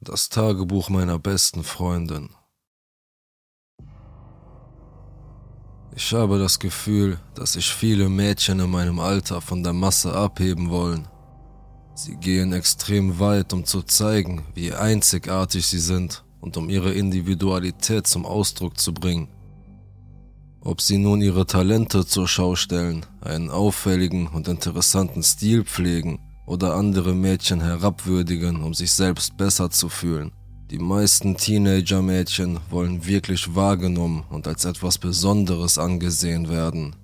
Das Tagebuch meiner besten Freundin. Ich habe das Gefühl, dass sich viele Mädchen in meinem Alter von der Masse abheben wollen. Sie gehen extrem weit, um zu zeigen, wie einzigartig sie sind und um ihre Individualität zum Ausdruck zu bringen. Ob sie nun ihre Talente zur Schau stellen, einen auffälligen und interessanten Stil pflegen oder andere Mädchen herabwürdigen, um sich selbst besser zu fühlen. Die meisten Teenager-Mädchen wollen wirklich wahrgenommen und als etwas Besonderes angesehen werden.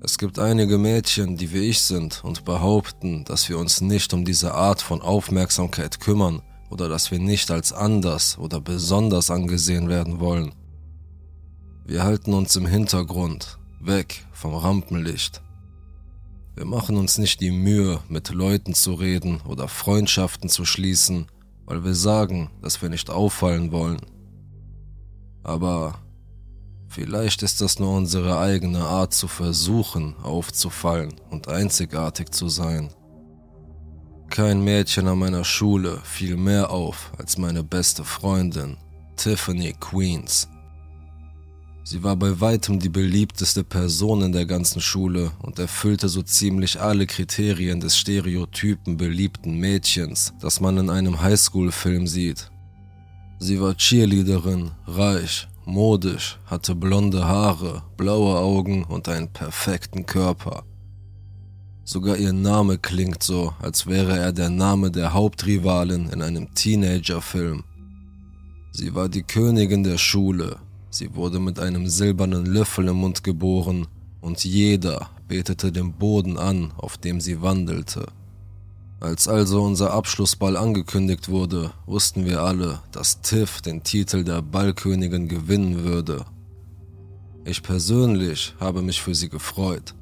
Es gibt einige Mädchen, die wie ich sind und behaupten, dass wir uns nicht um diese Art von Aufmerksamkeit kümmern oder dass wir nicht als anders oder besonders angesehen werden wollen. Wir halten uns im Hintergrund, weg vom Rampenlicht. Wir machen uns nicht die Mühe, mit Leuten zu reden oder Freundschaften zu schließen, weil wir sagen, dass wir nicht auffallen wollen. Aber vielleicht ist das nur unsere eigene Art zu versuchen, aufzufallen und einzigartig zu sein. Kein Mädchen an meiner Schule fiel mehr auf als meine beste Freundin, Tiffany Queens. Sie war bei weitem die beliebteste Person in der ganzen Schule und erfüllte so ziemlich alle Kriterien des Stereotypen beliebten Mädchens, das man in einem Highschool-Film sieht. Sie war Cheerleaderin, reich, modisch, hatte blonde Haare, blaue Augen und einen perfekten Körper. Sogar ihr Name klingt so, als wäre er der Name der Hauptrivalin in einem Teenager-Film. Sie war die Königin der Schule, Sie wurde mit einem silbernen Löffel im Mund geboren und jeder betete den Boden an, auf dem sie wandelte. Als also unser Abschlussball angekündigt wurde, wussten wir alle, dass Tiff den Titel der Ballkönigin gewinnen würde. Ich persönlich habe mich für sie gefreut.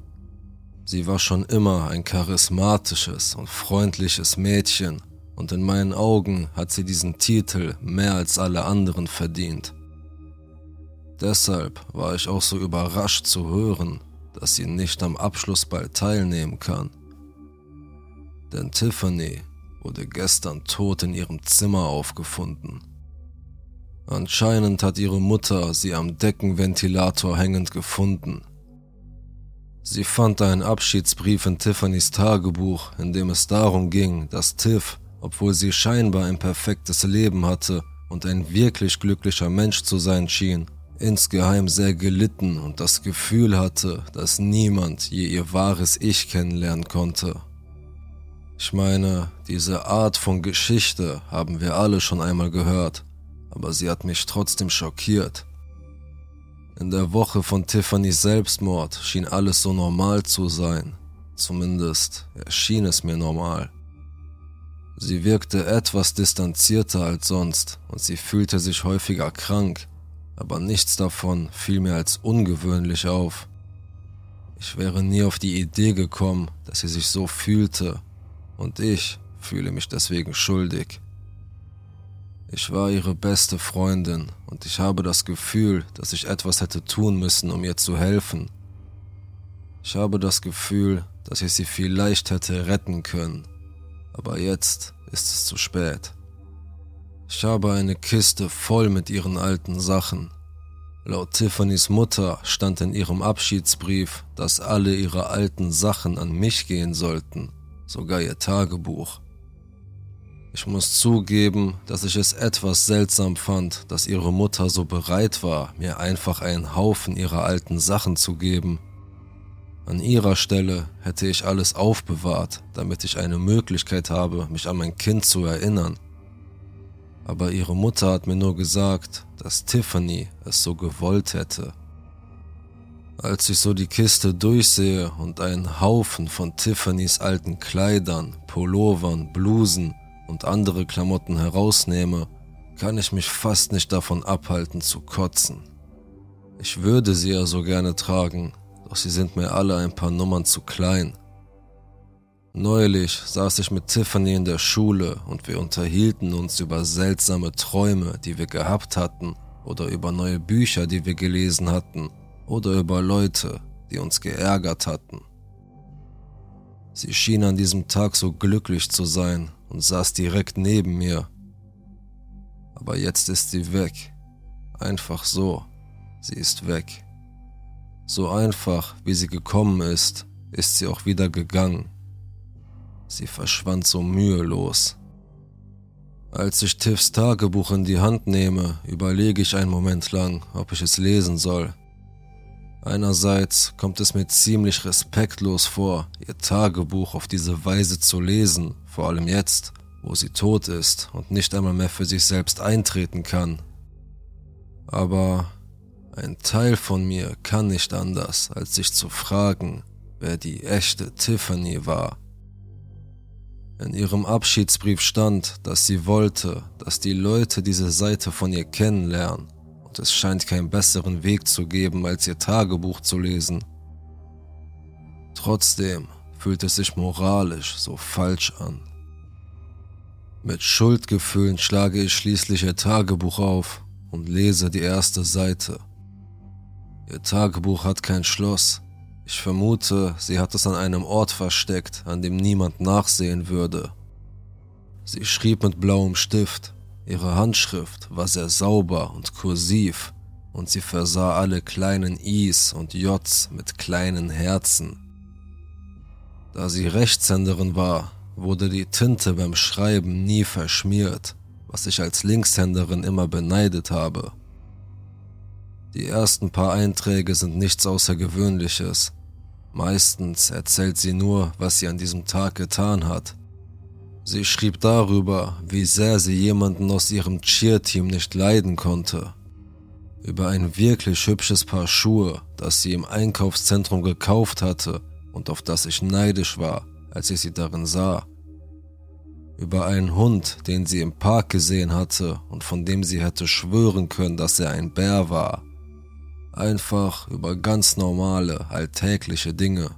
Sie war schon immer ein charismatisches und freundliches Mädchen und in meinen Augen hat sie diesen Titel mehr als alle anderen verdient. Deshalb war ich auch so überrascht zu hören, dass sie nicht am Abschlussball teilnehmen kann. Denn Tiffany wurde gestern tot in ihrem Zimmer aufgefunden. Anscheinend hat ihre Mutter sie am Deckenventilator hängend gefunden. Sie fand einen Abschiedsbrief in Tiffany's Tagebuch, in dem es darum ging, dass Tiff, obwohl sie scheinbar ein perfektes Leben hatte und ein wirklich glücklicher Mensch zu sein schien, insgeheim sehr gelitten und das Gefühl hatte, dass niemand je ihr wahres Ich kennenlernen konnte. Ich meine, diese Art von Geschichte haben wir alle schon einmal gehört, aber sie hat mich trotzdem schockiert. In der Woche von Tiffany's Selbstmord schien alles so normal zu sein, zumindest erschien es mir normal. Sie wirkte etwas distanzierter als sonst und sie fühlte sich häufiger krank, aber nichts davon fiel mir als ungewöhnlich auf. Ich wäre nie auf die Idee gekommen, dass sie sich so fühlte, und ich fühle mich deswegen schuldig. Ich war ihre beste Freundin und ich habe das Gefühl, dass ich etwas hätte tun müssen, um ihr zu helfen. Ich habe das Gefühl, dass ich sie vielleicht hätte retten können, aber jetzt ist es zu spät. Ich habe eine Kiste voll mit ihren alten Sachen. Laut Tiffany's Mutter stand in ihrem Abschiedsbrief, dass alle ihre alten Sachen an mich gehen sollten, sogar ihr Tagebuch. Ich muss zugeben, dass ich es etwas seltsam fand, dass ihre Mutter so bereit war, mir einfach einen Haufen ihrer alten Sachen zu geben. An ihrer Stelle hätte ich alles aufbewahrt, damit ich eine Möglichkeit habe, mich an mein Kind zu erinnern aber ihre Mutter hat mir nur gesagt, dass Tiffany es so gewollt hätte. Als ich so die Kiste durchsehe und einen Haufen von Tiffany's alten Kleidern, Pullovern, Blusen und andere Klamotten herausnehme, kann ich mich fast nicht davon abhalten zu kotzen. Ich würde sie ja so gerne tragen, doch sie sind mir alle ein paar Nummern zu klein. Neulich saß ich mit Tiffany in der Schule und wir unterhielten uns über seltsame Träume, die wir gehabt hatten, oder über neue Bücher, die wir gelesen hatten, oder über Leute, die uns geärgert hatten. Sie schien an diesem Tag so glücklich zu sein und saß direkt neben mir. Aber jetzt ist sie weg. Einfach so. Sie ist weg. So einfach, wie sie gekommen ist, ist sie auch wieder gegangen. Sie verschwand so mühelos. Als ich Tiffs Tagebuch in die Hand nehme, überlege ich einen Moment lang, ob ich es lesen soll. Einerseits kommt es mir ziemlich respektlos vor, ihr Tagebuch auf diese Weise zu lesen, vor allem jetzt, wo sie tot ist und nicht einmal mehr für sich selbst eintreten kann. Aber ein Teil von mir kann nicht anders, als sich zu fragen, wer die echte Tiffany war. In ihrem Abschiedsbrief stand, dass sie wollte, dass die Leute diese Seite von ihr kennenlernen und es scheint keinen besseren Weg zu geben, als ihr Tagebuch zu lesen. Trotzdem fühlt es sich moralisch so falsch an. Mit Schuldgefühlen schlage ich schließlich ihr Tagebuch auf und lese die erste Seite. Ihr Tagebuch hat kein Schloss. Ich vermute, sie hat es an einem Ort versteckt, an dem niemand nachsehen würde. Sie schrieb mit blauem Stift Ihre Handschrift war sehr sauber und kursiv und sie versah alle kleinen I's und J's mit kleinen Herzen. Da sie Rechtshänderin war, wurde die Tinte beim Schreiben nie verschmiert, was ich als Linkshänderin immer beneidet habe. Die ersten paar Einträge sind nichts Außergewöhnliches. Meistens erzählt sie nur, was sie an diesem Tag getan hat Sie schrieb darüber, wie sehr sie jemanden aus ihrem Cheer-Team nicht leiden konnte. Über ein wirklich hübsches Paar Schuhe, das sie im Einkaufszentrum gekauft hatte und auf das ich neidisch war, als ich sie darin sah. Über einen Hund, den sie im Park gesehen hatte und von dem sie hätte schwören können, dass er ein Bär war. Einfach über ganz normale, alltägliche Dinge.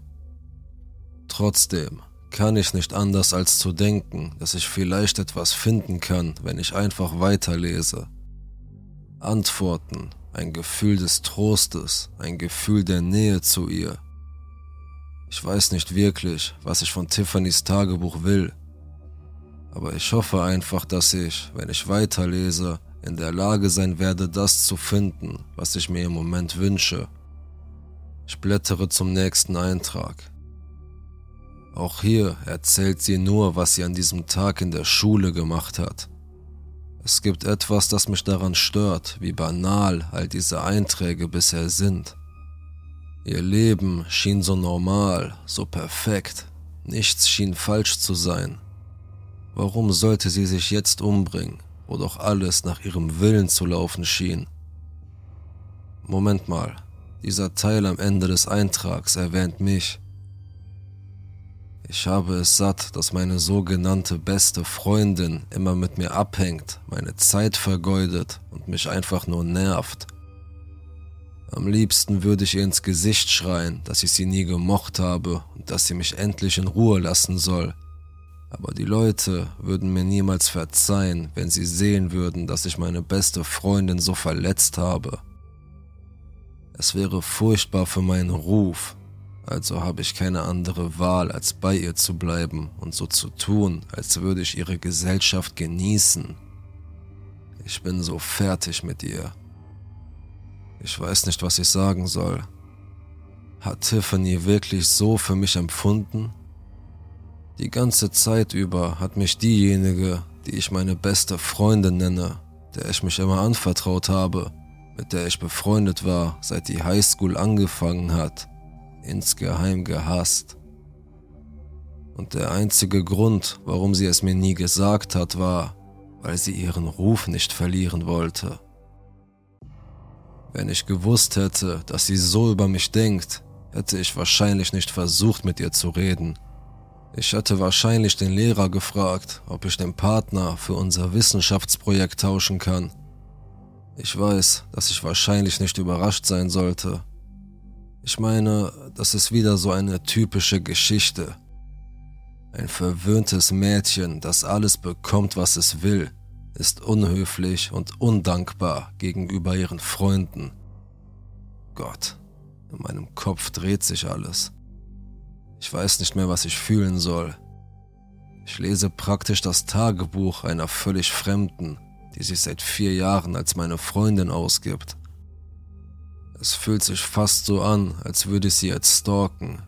Trotzdem kann ich nicht anders als zu denken, dass ich vielleicht etwas finden kann, wenn ich einfach weiterlese. Antworten, ein Gefühl des Trostes, ein Gefühl der Nähe zu ihr. Ich weiß nicht wirklich, was ich von Tiffany's Tagebuch will, aber ich hoffe einfach, dass ich, wenn ich weiterlese, in der Lage sein werde, das zu finden, was ich mir im Moment wünsche. Ich blättere zum nächsten Eintrag. Auch hier erzählt sie nur, was sie an diesem Tag in der Schule gemacht hat. Es gibt etwas, das mich daran stört, wie banal all diese Einträge bisher sind. Ihr Leben schien so normal, so perfekt, nichts schien falsch zu sein. Warum sollte sie sich jetzt umbringen, wo doch alles nach ihrem Willen zu laufen schien? Moment mal, dieser Teil am Ende des Eintrags erwähnt mich. Ich habe es satt, dass meine sogenannte beste Freundin immer mit mir abhängt, meine Zeit vergeudet und mich einfach nur nervt. Am liebsten würde ich ihr ins Gesicht schreien, dass ich sie nie gemocht habe und dass sie mich endlich in Ruhe lassen soll. Aber die Leute würden mir niemals verzeihen, wenn sie sehen würden, dass ich meine beste Freundin so verletzt habe. Es wäre furchtbar für meinen Ruf, also habe ich keine andere Wahl, als bei ihr zu bleiben und so zu tun, als würde ich ihre Gesellschaft genießen. Ich bin so fertig mit ihr. Ich weiß nicht, was ich sagen soll. Hat Tiffany wirklich so für mich empfunden? Die ganze Zeit über hat mich diejenige, die ich meine beste Freundin nenne, der ich mich immer anvertraut habe, mit der ich befreundet war, seit die Highschool angefangen hat, insgeheim gehasst. Und der einzige Grund, warum sie es mir nie gesagt hat, war, weil sie ihren Ruf nicht verlieren wollte. Wenn ich gewusst hätte, dass sie so über mich denkt, hätte ich wahrscheinlich nicht versucht, mit ihr zu reden. Ich hätte wahrscheinlich den Lehrer gefragt, ob ich den Partner für unser Wissenschaftsprojekt tauschen kann. Ich weiß, dass ich wahrscheinlich nicht überrascht sein sollte, ich meine, das ist wieder so eine typische Geschichte. Ein verwöhntes Mädchen, das alles bekommt, was es will, ist unhöflich und undankbar gegenüber ihren Freunden. Gott, in meinem Kopf dreht sich alles. Ich weiß nicht mehr, was ich fühlen soll. Ich lese praktisch das Tagebuch einer völlig Fremden die sich seit vier Jahren als meine Freundin ausgibt. Es fühlt sich fast so an, als würde ich sie jetzt stalken.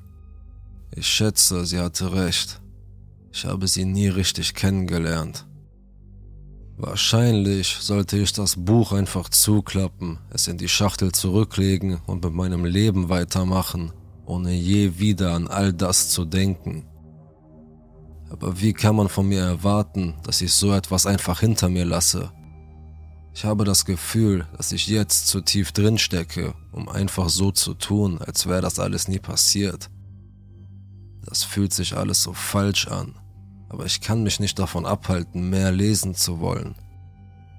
Ich schätze, sie hatte recht. Ich habe sie nie richtig kennengelernt. Wahrscheinlich sollte ich das Buch einfach zuklappen, es in die Schachtel zurücklegen und mit meinem Leben weitermachen, ohne je wieder an all das zu denken. Aber wie kann man von mir erwarten, dass ich so etwas einfach hinter mir lasse? Ich habe das Gefühl, dass ich jetzt zu tief drin stecke, um einfach so zu tun, als wäre das alles nie passiert. Das fühlt sich alles so falsch an aber ich kann mich nicht davon abhalten, mehr lesen zu wollen.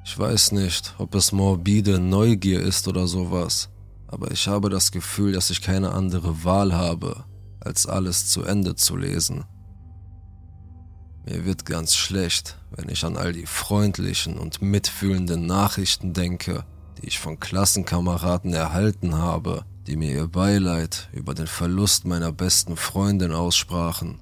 Ich weiß nicht, ob es morbide Neugier ist oder sowas, aber ich habe das Gefühl, dass ich keine andere Wahl habe, als alles zu Ende zu lesen. Mir wird ganz schlecht, wenn ich an all die freundlichen und mitfühlenden Nachrichten denke, die ich von Klassenkameraden erhalten habe, die mir ihr Beileid über den Verlust meiner besten Freundin aussprachen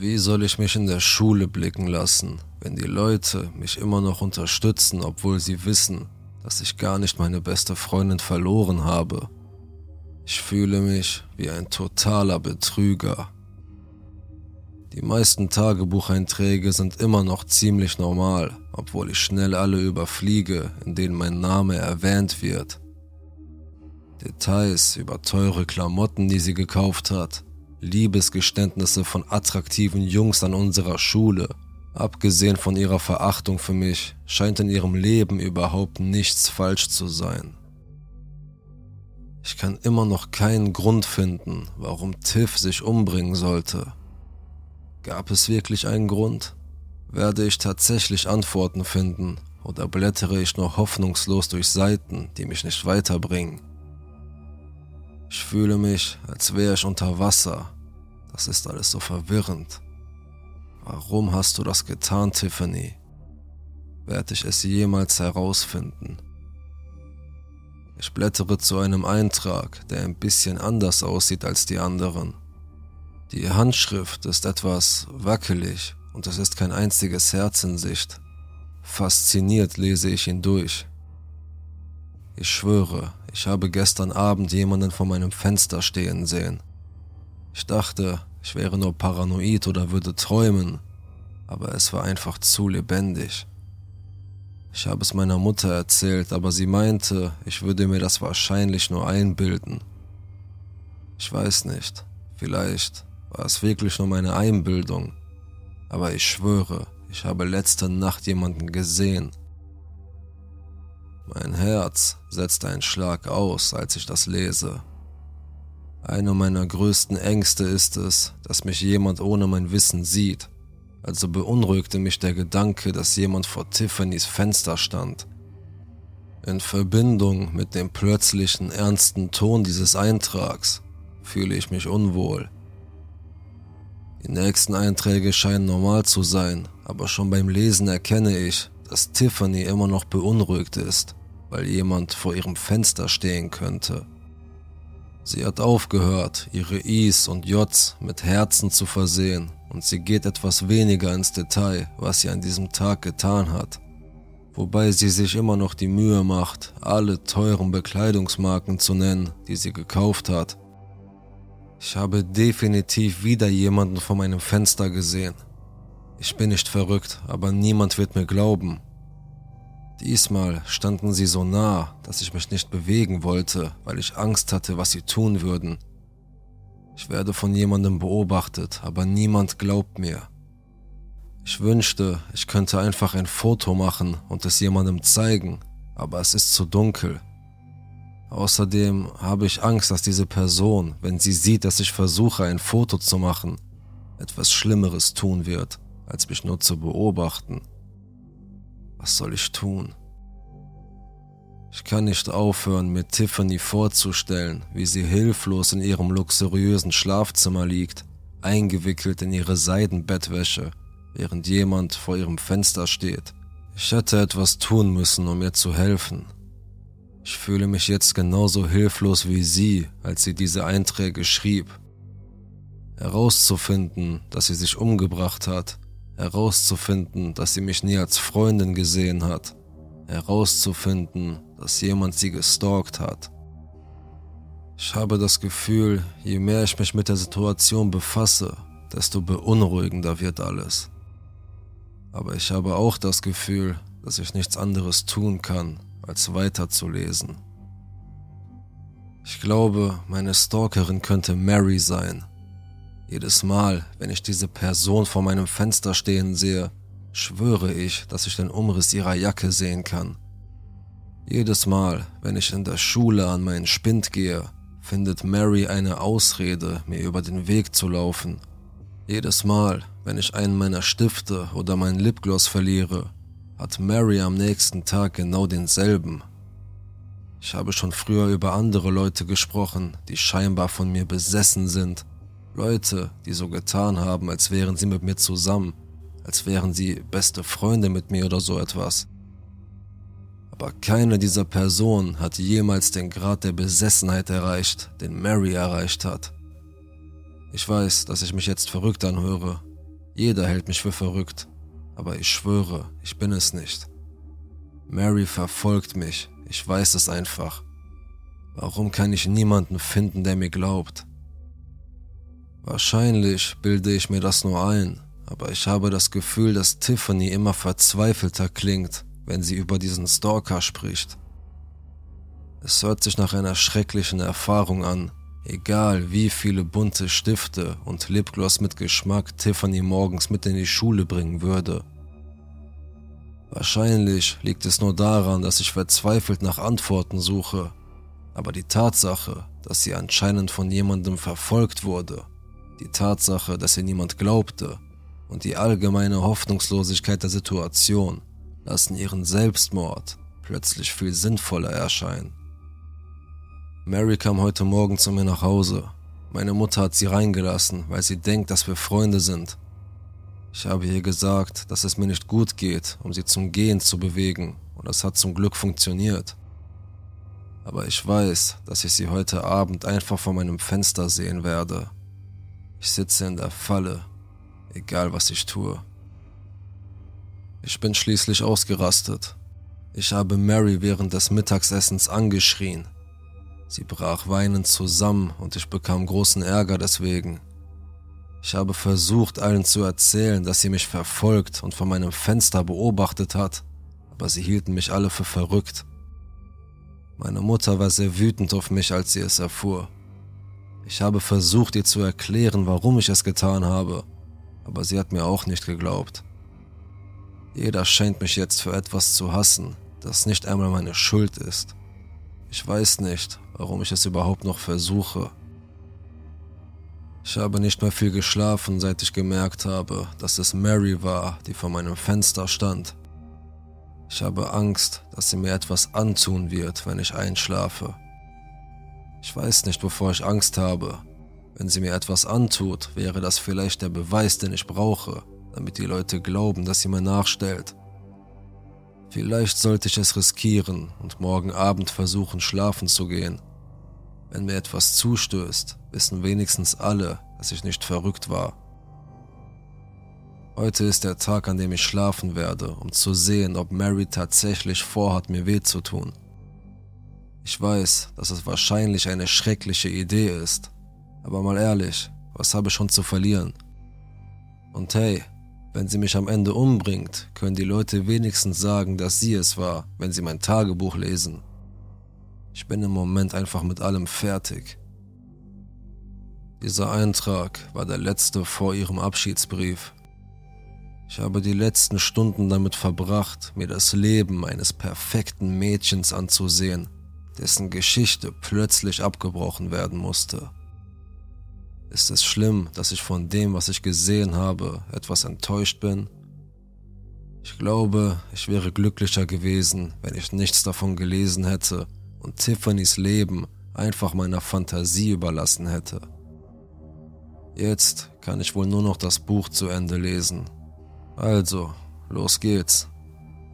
wie soll ich mich in der Schule blicken lassen, wenn die Leute mich immer noch unterstützen, obwohl sie wissen, dass ich gar nicht meine beste Freundin verloren habe? Ich fühle mich wie ein totaler Betrüger. Die meisten Tagebucheinträge sind immer noch ziemlich normal, obwohl ich schnell alle überfliege, in denen mein Name erwähnt wird. Details über teure Klamotten, die sie gekauft hat, Liebesgeständnisse von attraktiven Jungs an unserer Schule. Abgesehen von ihrer Verachtung für mich, scheint in ihrem Leben überhaupt nichts falsch zu sein. Ich kann immer noch keinen Grund finden, warum Tiff sich umbringen sollte. Gab es wirklich einen Grund? Werde ich tatsächlich Antworten finden oder blättere ich nur hoffnungslos durch Seiten, die mich nicht weiterbringen? Ich fühle mich, als wäre ich unter Wasser. Das ist alles so verwirrend. Warum hast du das getan, Tiffany? Werde ich es jemals herausfinden? Ich blättere zu einem Eintrag, der ein bisschen anders aussieht als die anderen. Die Handschrift ist etwas wackelig und es ist kein einziges Herz in Sicht. Fasziniert lese ich ihn durch. Ich schwöre, ich habe gestern Abend jemanden vor meinem Fenster stehen sehen. Ich dachte, ich wäre nur paranoid oder würde träumen, aber es war einfach zu lebendig. Ich habe es meiner Mutter erzählt, aber sie meinte, ich würde mir das wahrscheinlich nur einbilden. Ich weiß nicht, vielleicht war es wirklich nur meine Einbildung, aber ich schwöre, ich habe letzte Nacht jemanden gesehen, mein Herz setzt einen Schlag aus, als ich das lese. Eine meiner größten Ängste ist es, dass mich jemand ohne mein Wissen sieht. Also beunruhigte mich der Gedanke, dass jemand vor Tiffany's Fenster stand. In Verbindung mit dem plötzlichen ernsten Ton dieses Eintrags fühle ich mich unwohl. Die nächsten Einträge scheinen normal zu sein, aber schon beim Lesen erkenne ich, dass Tiffany immer noch beunruhigt ist weil jemand vor ihrem Fenster stehen könnte. Sie hat aufgehört, ihre Is und Js mit Herzen zu versehen und sie geht etwas weniger ins Detail, was sie an diesem Tag getan hat. Wobei sie sich immer noch die Mühe macht, alle teuren Bekleidungsmarken zu nennen, die sie gekauft hat. Ich habe definitiv wieder jemanden vor meinem Fenster gesehen. Ich bin nicht verrückt, aber niemand wird mir glauben, Diesmal standen sie so nah, dass ich mich nicht bewegen wollte, weil ich Angst hatte, was sie tun würden. Ich werde von jemandem beobachtet, aber niemand glaubt mir. Ich wünschte, ich könnte einfach ein Foto machen und es jemandem zeigen, aber es ist zu dunkel. Außerdem habe ich Angst, dass diese Person, wenn sie sieht, dass ich versuche, ein Foto zu machen, etwas Schlimmeres tun wird, als mich nur zu beobachten. Was soll ich tun? Ich kann nicht aufhören, mir Tiffany vorzustellen, wie sie hilflos in ihrem luxuriösen Schlafzimmer liegt, eingewickelt in ihre Seidenbettwäsche, während jemand vor ihrem Fenster steht. Ich hätte etwas tun müssen, um ihr zu helfen. Ich fühle mich jetzt genauso hilflos wie sie, als sie diese Einträge schrieb. Herauszufinden, dass sie sich umgebracht hat, herauszufinden, dass sie mich nie als Freundin gesehen hat, herauszufinden, dass jemand sie gestalkt hat. Ich habe das Gefühl, je mehr ich mich mit der Situation befasse, desto beunruhigender wird alles. Aber ich habe auch das Gefühl, dass ich nichts anderes tun kann, als weiterzulesen. Ich glaube, meine Stalkerin könnte Mary sein. Jedes Mal, wenn ich diese Person vor meinem Fenster stehen sehe, schwöre ich, dass ich den Umriss ihrer Jacke sehen kann. Jedes Mal, wenn ich in der Schule an meinen Spind gehe, findet Mary eine Ausrede, mir über den Weg zu laufen. Jedes Mal, wenn ich einen meiner Stifte oder meinen Lipgloss verliere, hat Mary am nächsten Tag genau denselben. Ich habe schon früher über andere Leute gesprochen, die scheinbar von mir besessen sind. Leute, die so getan haben, als wären sie mit mir zusammen, als wären sie beste Freunde mit mir oder so etwas. Aber keine dieser Personen hat jemals den Grad der Besessenheit erreicht, den Mary erreicht hat. Ich weiß, dass ich mich jetzt verrückt anhöre. Jeder hält mich für verrückt. Aber ich schwöre, ich bin es nicht. Mary verfolgt mich. Ich weiß es einfach. Warum kann ich niemanden finden, der mir glaubt? Wahrscheinlich bilde ich mir das nur ein, aber ich habe das Gefühl, dass Tiffany immer verzweifelter klingt wenn sie über diesen Stalker spricht. Es hört sich nach einer schrecklichen Erfahrung an, egal wie viele bunte Stifte und Lipgloss mit Geschmack Tiffany morgens mit in die Schule bringen würde. Wahrscheinlich liegt es nur daran, dass ich verzweifelt nach Antworten suche, aber die Tatsache, dass sie anscheinend von jemandem verfolgt wurde, die Tatsache, dass ihr niemand glaubte und die allgemeine Hoffnungslosigkeit der Situation lassen ihren Selbstmord plötzlich viel sinnvoller erscheinen. Mary kam heute Morgen zu mir nach Hause. Meine Mutter hat sie reingelassen, weil sie denkt, dass wir Freunde sind. Ich habe ihr gesagt, dass es mir nicht gut geht, um sie zum Gehen zu bewegen, und das hat zum Glück funktioniert. Aber ich weiß, dass ich sie heute Abend einfach vor meinem Fenster sehen werde. Ich sitze in der Falle, egal was ich tue. Ich bin schließlich ausgerastet. Ich habe Mary während des Mittagsessens angeschrien. Sie brach weinend zusammen und ich bekam großen Ärger deswegen. Ich habe versucht, allen zu erzählen, dass sie mich verfolgt und von meinem Fenster beobachtet hat, aber sie hielten mich alle für verrückt. Meine Mutter war sehr wütend auf mich, als sie es erfuhr. Ich habe versucht, ihr zu erklären, warum ich es getan habe, aber sie hat mir auch nicht geglaubt. Jeder scheint mich jetzt für etwas zu hassen, das nicht einmal meine Schuld ist. Ich weiß nicht, warum ich es überhaupt noch versuche. Ich habe nicht mehr viel geschlafen, seit ich gemerkt habe, dass es Mary war, die vor meinem Fenster stand. Ich habe Angst, dass sie mir etwas antun wird, wenn ich einschlafe. Ich weiß nicht, wovor ich Angst habe. Wenn sie mir etwas antut, wäre das vielleicht der Beweis, den ich brauche, damit die Leute glauben, dass sie mir nachstellt. Vielleicht sollte ich es riskieren und morgen Abend versuchen, schlafen zu gehen. Wenn mir etwas zustößt, wissen wenigstens alle, dass ich nicht verrückt war. Heute ist der Tag, an dem ich schlafen werde, um zu sehen, ob Mary tatsächlich vorhat, mir weh zu tun. Ich weiß, dass es wahrscheinlich eine schreckliche Idee ist, aber mal ehrlich, was habe ich schon zu verlieren? Und hey, wenn sie mich am Ende umbringt, können die Leute wenigstens sagen, dass sie es war, wenn sie mein Tagebuch lesen. Ich bin im Moment einfach mit allem fertig. Dieser Eintrag war der letzte vor ihrem Abschiedsbrief. Ich habe die letzten Stunden damit verbracht, mir das Leben eines perfekten Mädchens anzusehen, dessen Geschichte plötzlich abgebrochen werden musste. Ist es schlimm, dass ich von dem, was ich gesehen habe, etwas enttäuscht bin? Ich glaube, ich wäre glücklicher gewesen, wenn ich nichts davon gelesen hätte und Tiffany's Leben einfach meiner Fantasie überlassen hätte. Jetzt kann ich wohl nur noch das Buch zu Ende lesen. Also, los geht's.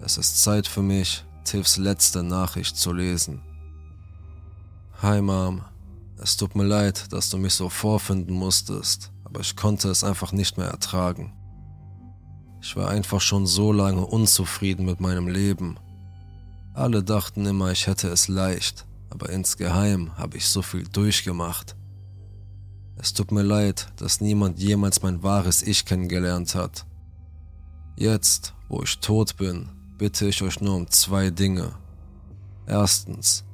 Es ist Zeit für mich, Tiffs letzte Nachricht zu lesen. Hi Mom. Es tut mir leid, dass du mich so vorfinden musstest, aber ich konnte es einfach nicht mehr ertragen. Ich war einfach schon so lange unzufrieden mit meinem Leben. Alle dachten immer, ich hätte es leicht, aber insgeheim habe ich so viel durchgemacht. Es tut mir leid, dass niemand jemals mein wahres Ich kennengelernt hat. Jetzt, wo ich tot bin, bitte ich euch nur um zwei Dinge. Erstens,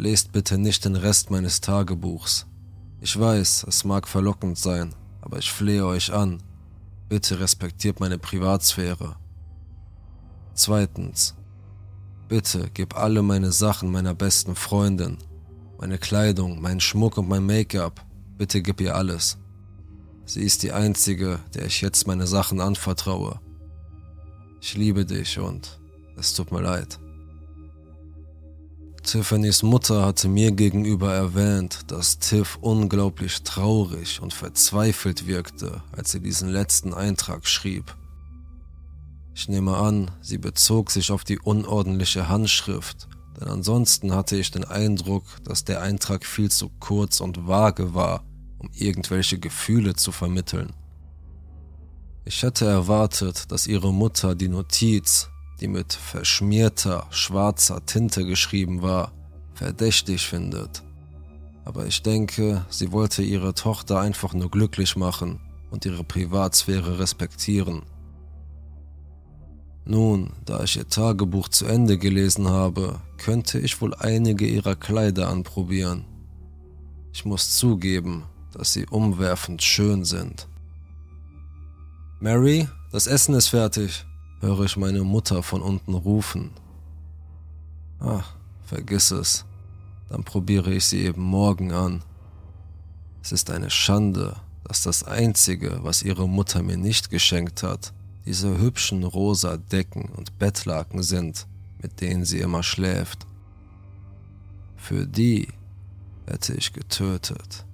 lest bitte nicht den Rest meines Tagebuchs. Ich weiß, es mag verlockend sein, aber ich flehe euch an. Bitte respektiert meine Privatsphäre. Zweitens, bitte gib alle meine Sachen meiner besten Freundin. Meine Kleidung, meinen Schmuck und mein Make-up. Bitte gib ihr alles. Sie ist die einzige, der ich jetzt meine Sachen anvertraue. Ich liebe dich und es tut mir leid. Tiffany's Mutter hatte mir gegenüber erwähnt, dass Tiff unglaublich traurig und verzweifelt wirkte, als sie diesen letzten Eintrag schrieb. Ich nehme an, sie bezog sich auf die unordentliche Handschrift, denn ansonsten hatte ich den Eindruck, dass der Eintrag viel zu kurz und vage war, um irgendwelche Gefühle zu vermitteln. Ich hätte erwartet, dass ihre Mutter die Notiz, die mit verschmierter, schwarzer Tinte geschrieben war, verdächtig findet. Aber ich denke, sie wollte ihre Tochter einfach nur glücklich machen und ihre Privatsphäre respektieren. Nun, da ich ihr Tagebuch zu Ende gelesen habe, könnte ich wohl einige ihrer Kleider anprobieren. Ich muss zugeben, dass sie umwerfend schön sind. Mary, das Essen ist fertig, höre ich meine Mutter von unten rufen. Ach, vergiss es. Dann probiere ich sie eben morgen an. Es ist eine Schande, dass das Einzige, was ihre Mutter mir nicht geschenkt hat, diese hübschen rosa Decken und Bettlaken sind, mit denen sie immer schläft. Für die hätte ich getötet.